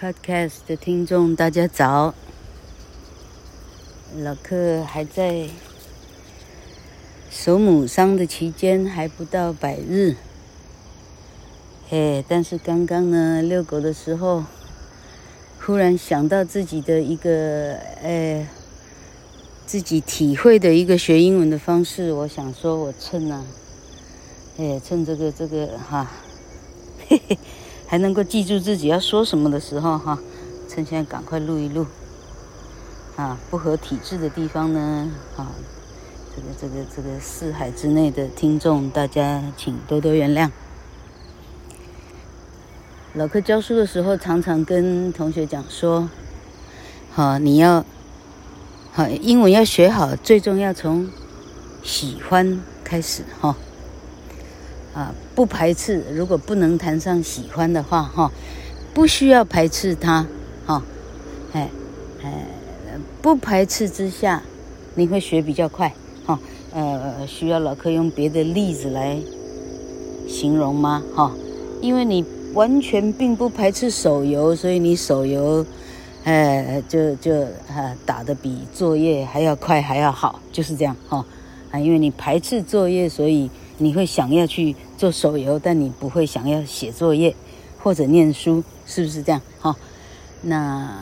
Podcast 的听众，大家早。老克还在守母丧的期间，还不到百日。嘿，但是刚刚呢，遛狗的时候，忽然想到自己的一个，哎，自己体会的一个学英文的方式。我想说，我趁啊，哎，趁这个这个哈，嘿嘿。还能够记住自己要说什么的时候，哈，趁现在赶快录一录，啊，不合体制的地方呢，啊，这个这个这个四海之内的听众，大家请多多原谅。老克教书的时候，常常跟同学讲说，好，你要，好，英文要学好，最重要从喜欢开始，哈。啊，不排斥。如果不能谈上喜欢的话，哈，不需要排斥他，哈，哎，哎，不排斥之下，你会学比较快，哈，呃，需要老客用别的例子来形容吗？哈，因为你完全并不排斥手游，所以你手游，哎，就就啊，打得比作业还要快还要好，就是这样，哈，啊，因为你排斥作业，所以。你会想要去做手游，但你不会想要写作业或者念书，是不是这样？哈，那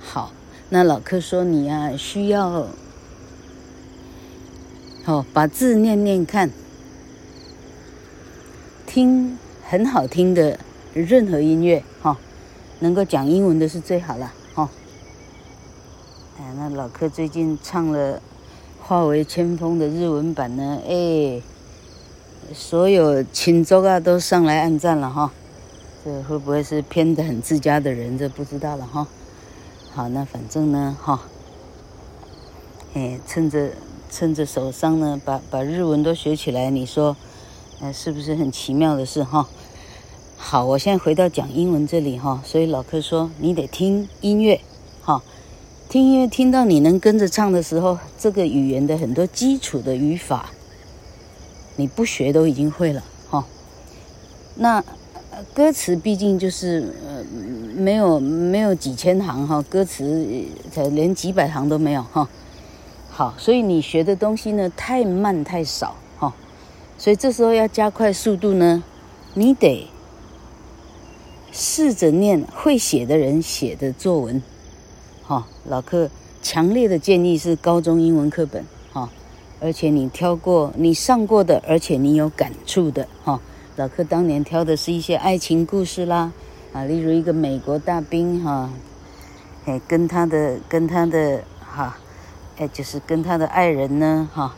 好，那老柯说你啊需要，哦，把字念念看，听很好听的任何音乐，哈，能够讲英文的是最好了，哈。哎，那老柯最近唱了《化为千风》的日文版呢，哎。所有亲族啊都上来按赞了哈，这会不会是偏得很自家的人？这不知道了哈。好，那反正呢哈，哎，趁着趁着手伤呢，把把日文都学起来，你说，呃，是不是很奇妙的事哈？好，我现在回到讲英文这里哈，所以老柯说你得听音乐，哈，听音乐听到你能跟着唱的时候，这个语言的很多基础的语法。你不学都已经会了哈，那歌词毕竟就是呃没有没有几千行哈，歌词才连几百行都没有哈。好，所以你学的东西呢太慢太少哈，所以这时候要加快速度呢，你得试着念会写的人写的作文，哈。老客强烈的建议是高中英文课本。而且你挑过，你上过的，而且你有感触的，哈。老克当年挑的是一些爱情故事啦，啊，例如一个美国大兵，哈，哎，跟他的跟他的哈，哎，就是跟他的爱人呢，哈，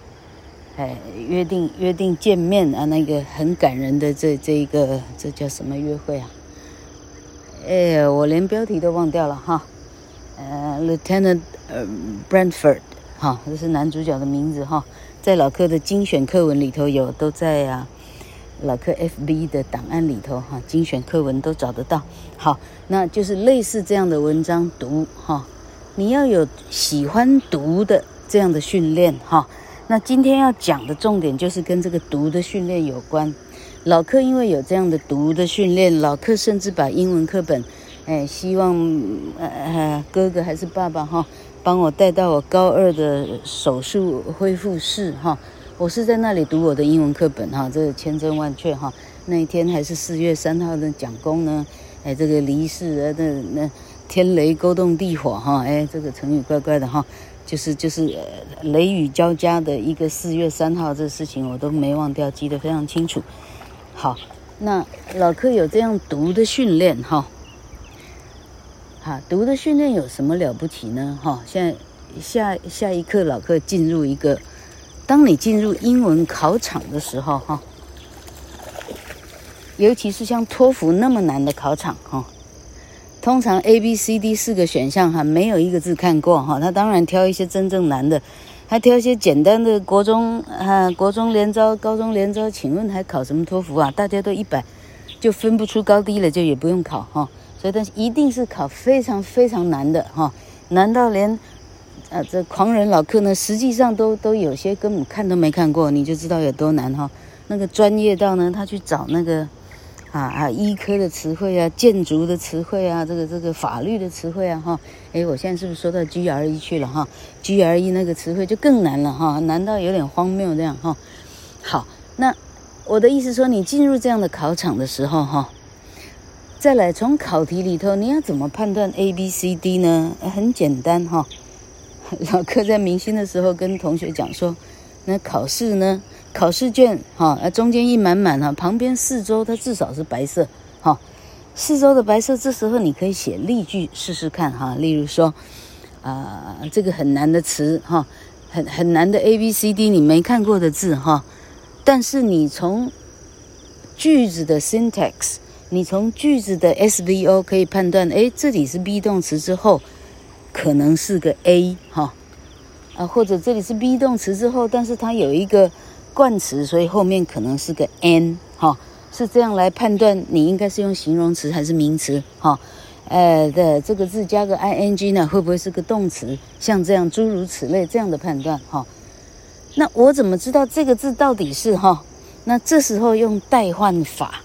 哎，约定约定见面啊，那个很感人的这这一个这叫什么约会啊？哎，我连标题都忘掉了哈，呃，Lieutenant 呃好，这是男主角的名字哈，在老柯的精选课文里头有，都在啊，老柯 FB 的档案里头哈，精选课文都找得到。好，那就是类似这样的文章读哈，你要有喜欢读的这样的训练哈。那今天要讲的重点就是跟这个读的训练有关。老柯因为有这样的读的训练，老柯甚至把英文课本，哎，希望呃哥哥还是爸爸哈。帮我带到我高二的手术恢复室哈，我是在那里读我的英文课本哈，这千真万确哈。那一天还是四月三号的讲功呢，哎，这个离世啊，那那天雷勾动地火哈，哎，这个成语怪怪的哈，就是就是雷雨交加的一个四月三号，这事情我都没忘掉，记得非常清楚。好，那老克有这样读的训练哈。哈，读的训练有什么了不起呢？哈，现在下下一课，老克进入一个，当你进入英文考场的时候，哈，尤其是像托福那么难的考场，哈，通常 A、B、C、D 四个选项，哈，没有一个字看过，哈，他当然挑一些真正难的，还挑一些简单的国中啊，国中联招、高中联招，请问还考什么托福啊？大家都一百，就分不出高低了，就也不用考，哈。所以，但是一定是考非常非常难的哈，难到连，呃，这狂人老克呢，实际上都都有些根本看都没看过，你就知道有多难哈。那个专业到呢，他去找那个，啊啊，医科的词汇啊，建筑的词汇啊，这个这个法律的词汇啊，哈，诶，我现在是不是说到 GRE 去了哈？GRE 那个词汇就更难了哈，难到有点荒谬这样哈。好，那我的意思说，你进入这样的考场的时候哈，再来从考题里头，你要怎么判断 A B C D 呢？很简单哈。老柯在明星的时候跟同学讲说，那考试呢，考试卷哈，中间一满满哈，旁边四周它至少是白色哈，四周的白色，这时候你可以写例句试试看哈，例如说，啊、这个很难的词哈，很很难的 A B C D 你没看过的字哈，但是你从句子的 syntax，你从句子的 S V O 可以判断，哎，这里是 be 动词之后。可能是个 A 哈，啊，或者这里是 be 动词之后，但是它有一个冠词，所以后面可能是个 N 哈，是这样来判断你应该是用形容词还是名词哈，呃的这个字加个 ing 呢，会不会是个动词？像这样诸如此类这样的判断哈，那我怎么知道这个字到底是哈？那这时候用代换法，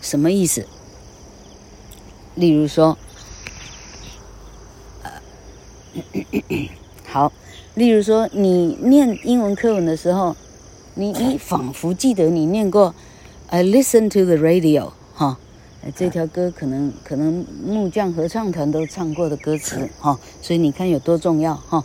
什么意思？例如说。呃 好，例如说你念英文课文的时候，你你仿佛记得你念过，I listen to the radio，哈，这条歌可能可能木匠合唱团都唱过的歌词，哈，所以你看有多重要，哈，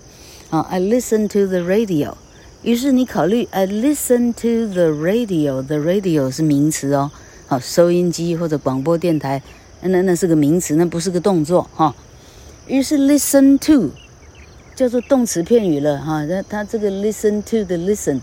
啊，I listen to the radio，于是你考虑 I listen to the radio，the radio 是名词哦，收音机或者广播电台，那那是个名词，那不是个动作，哈。于是 listen to 叫做动词片语了哈，那它这个 listen to 的 listen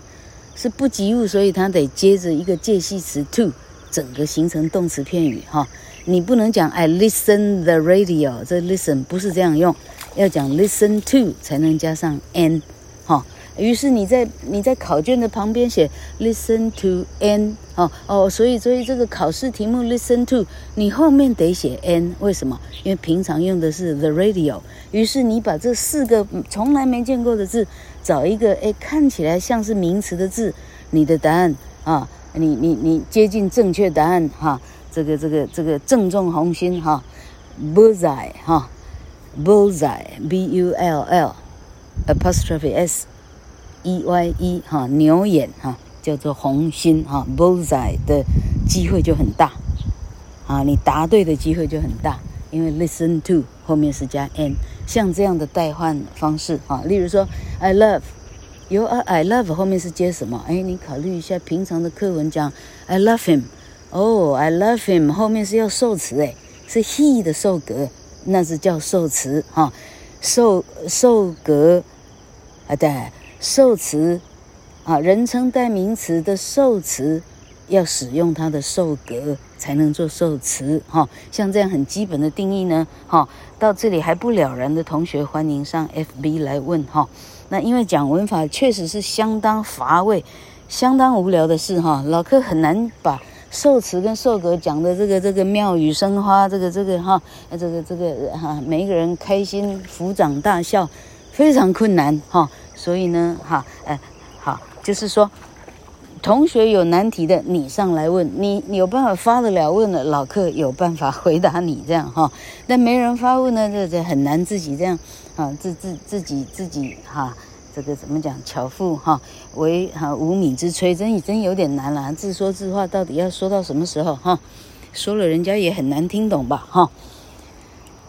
是不及物，所以它得接着一个介系词 to，整个形成动词片语哈。你不能讲 I listen the radio，这 listen 不是这样用，要讲 listen to 才能加上 n 哈。于是你在你在考卷的旁边写 listen to n 哦哦，所以所以这个考试题目 listen to 你后面得写 n，为什么？因为平常用的是 the radio，于是你把这四个从来没见过的字找一个哎看起来像是名词的字，你的答案啊，你你你接近正确答案哈，这个这个这个正中红心哈，bullseye 哈，bullseye b u l l apostrophe s。E Y E 哈牛眼哈叫做红心哈 bullseye 的机会就很大啊，你答对的机会就很大，因为 listen to 后面是加 n，像这样的代换方式啊，例如说 I love you I love 后面是接什么？哎，你考虑一下，平常的课文讲 I love him，哦，I love him 后面是要受词哎，是 he 的受格，那是叫受词哈，受受格啊对。受词，啊，人称代名词的受词要使用它的受格才能做受词，哈，像这样很基本的定义呢，哈，到这里还不了然的同学，欢迎上 FB 来问，哈，那因为讲文法确实是相当乏味、相当无聊的事，哈，老柯很难把受词跟受格讲的这个这个妙语生花，这个这个哈，这个这个哈，每一个人开心抚掌大笑，非常困难，哈。所以呢，哈，哎，好，就是说，同学有难题的，你上来问，你你有办法发得了问的，老客有办法回答你这样哈。但没人发问呢，这这很难自己这样啊，自自自己自己哈，这个怎么讲？巧妇哈为哈无米之炊，真真有点难了。自说自话到底要说到什么时候哈？说了人家也很难听懂吧哈？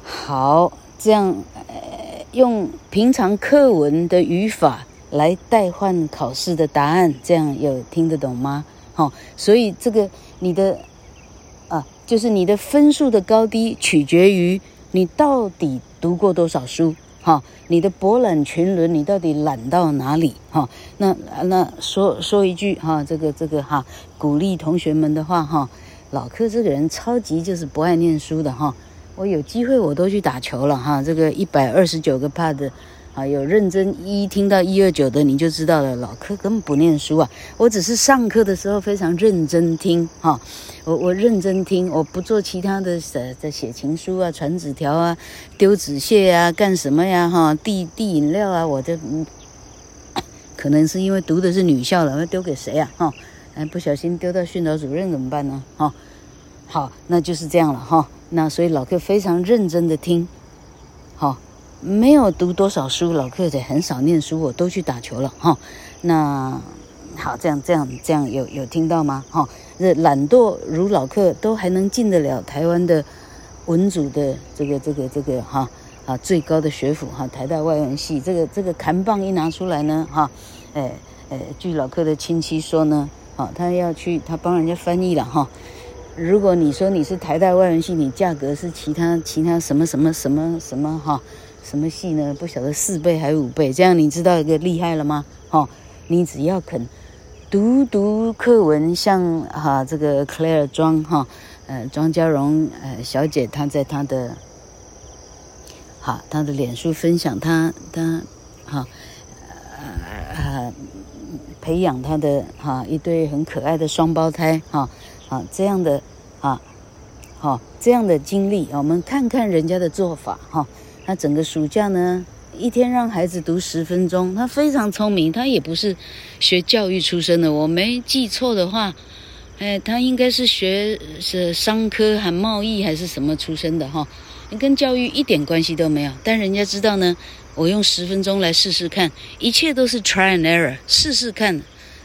好，这样。用平常课文的语法来代换考试的答案，这样有听得懂吗？好，所以这个你的啊，就是你的分数的高低取决于你到底读过多少书。哈，你的博览群伦，你到底懒到哪里？哈，那那说说一句哈，这个这个哈，鼓励同学们的话哈，老柯这个人超级就是不爱念书的哈。我有机会我都去打球了哈，这个一百二十九个 pad，啊，有认真一听到一二九的你就知道了，老柯根本不念书啊，我只是上课的时候非常认真听哈，我我认真听，我不做其他的在在写情书啊、传纸条啊、丢纸屑啊、干什么呀哈、递递饮料啊，我就嗯，可能是因为读的是女校了，我丢给谁啊哈？哎，不小心丢到训导主任怎么办呢哈？好，那就是这样了哈。那所以老克非常认真的听，好，没有读多少书，老克也很少念书，我都去打球了哈。那好，这样这样这样有有听到吗？哈，这懒惰如老克都还能进得了台湾的文组的这个这个这个哈啊最高的学府哈，台大外文系，这个这个扛棒一拿出来呢哈，哎哎，据老克的亲戚说呢，啊，他要去他帮人家翻译了哈。如果你说你是台大外文系，你价格是其他其他什么什么什么什么哈什么系呢？不晓得四倍还是五倍？这样你知道一个厉害了吗？哈，你只要肯读读课文，像哈这个 Claire 庄哈呃庄家荣呃小姐她在她的哈她的脸书分享她她哈呃呃培养她的哈一对很可爱的双胞胎哈。啊这样的啊，好，这样的经历，我们看看人家的做法哈。他整个暑假呢，一天让孩子读十分钟，他非常聪明，他也不是学教育出身的，我没记错的话，哎，他应该是学是商科还贸易还是什么出身的哈，跟教育一点关系都没有。但人家知道呢，我用十分钟来试试看，一切都是 try and error，试试看。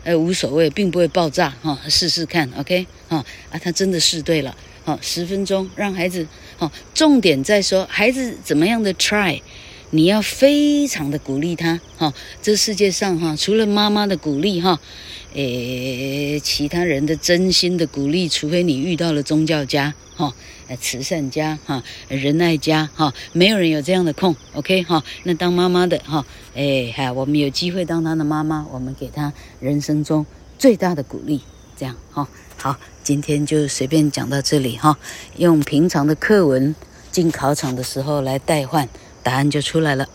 哎，无所谓，并不会爆炸哈，试试看，OK，哈啊，他真的试对了，好，十分钟让孩子，好，重点在说孩子怎么样的 try，你要非常的鼓励他，哈，这世界上哈，除了妈妈的鼓励哈，诶，其他人的真心的鼓励，除非你遇到了宗教家，哈。慈善家哈，仁爱家哈，没有人有这样的空，OK 哈。那当妈妈的哈，哎哈，我们有机会当他的妈妈，我们给他人生中最大的鼓励，这样哈。好，今天就随便讲到这里哈，用平常的课文进考场的时候来代换，答案就出来了。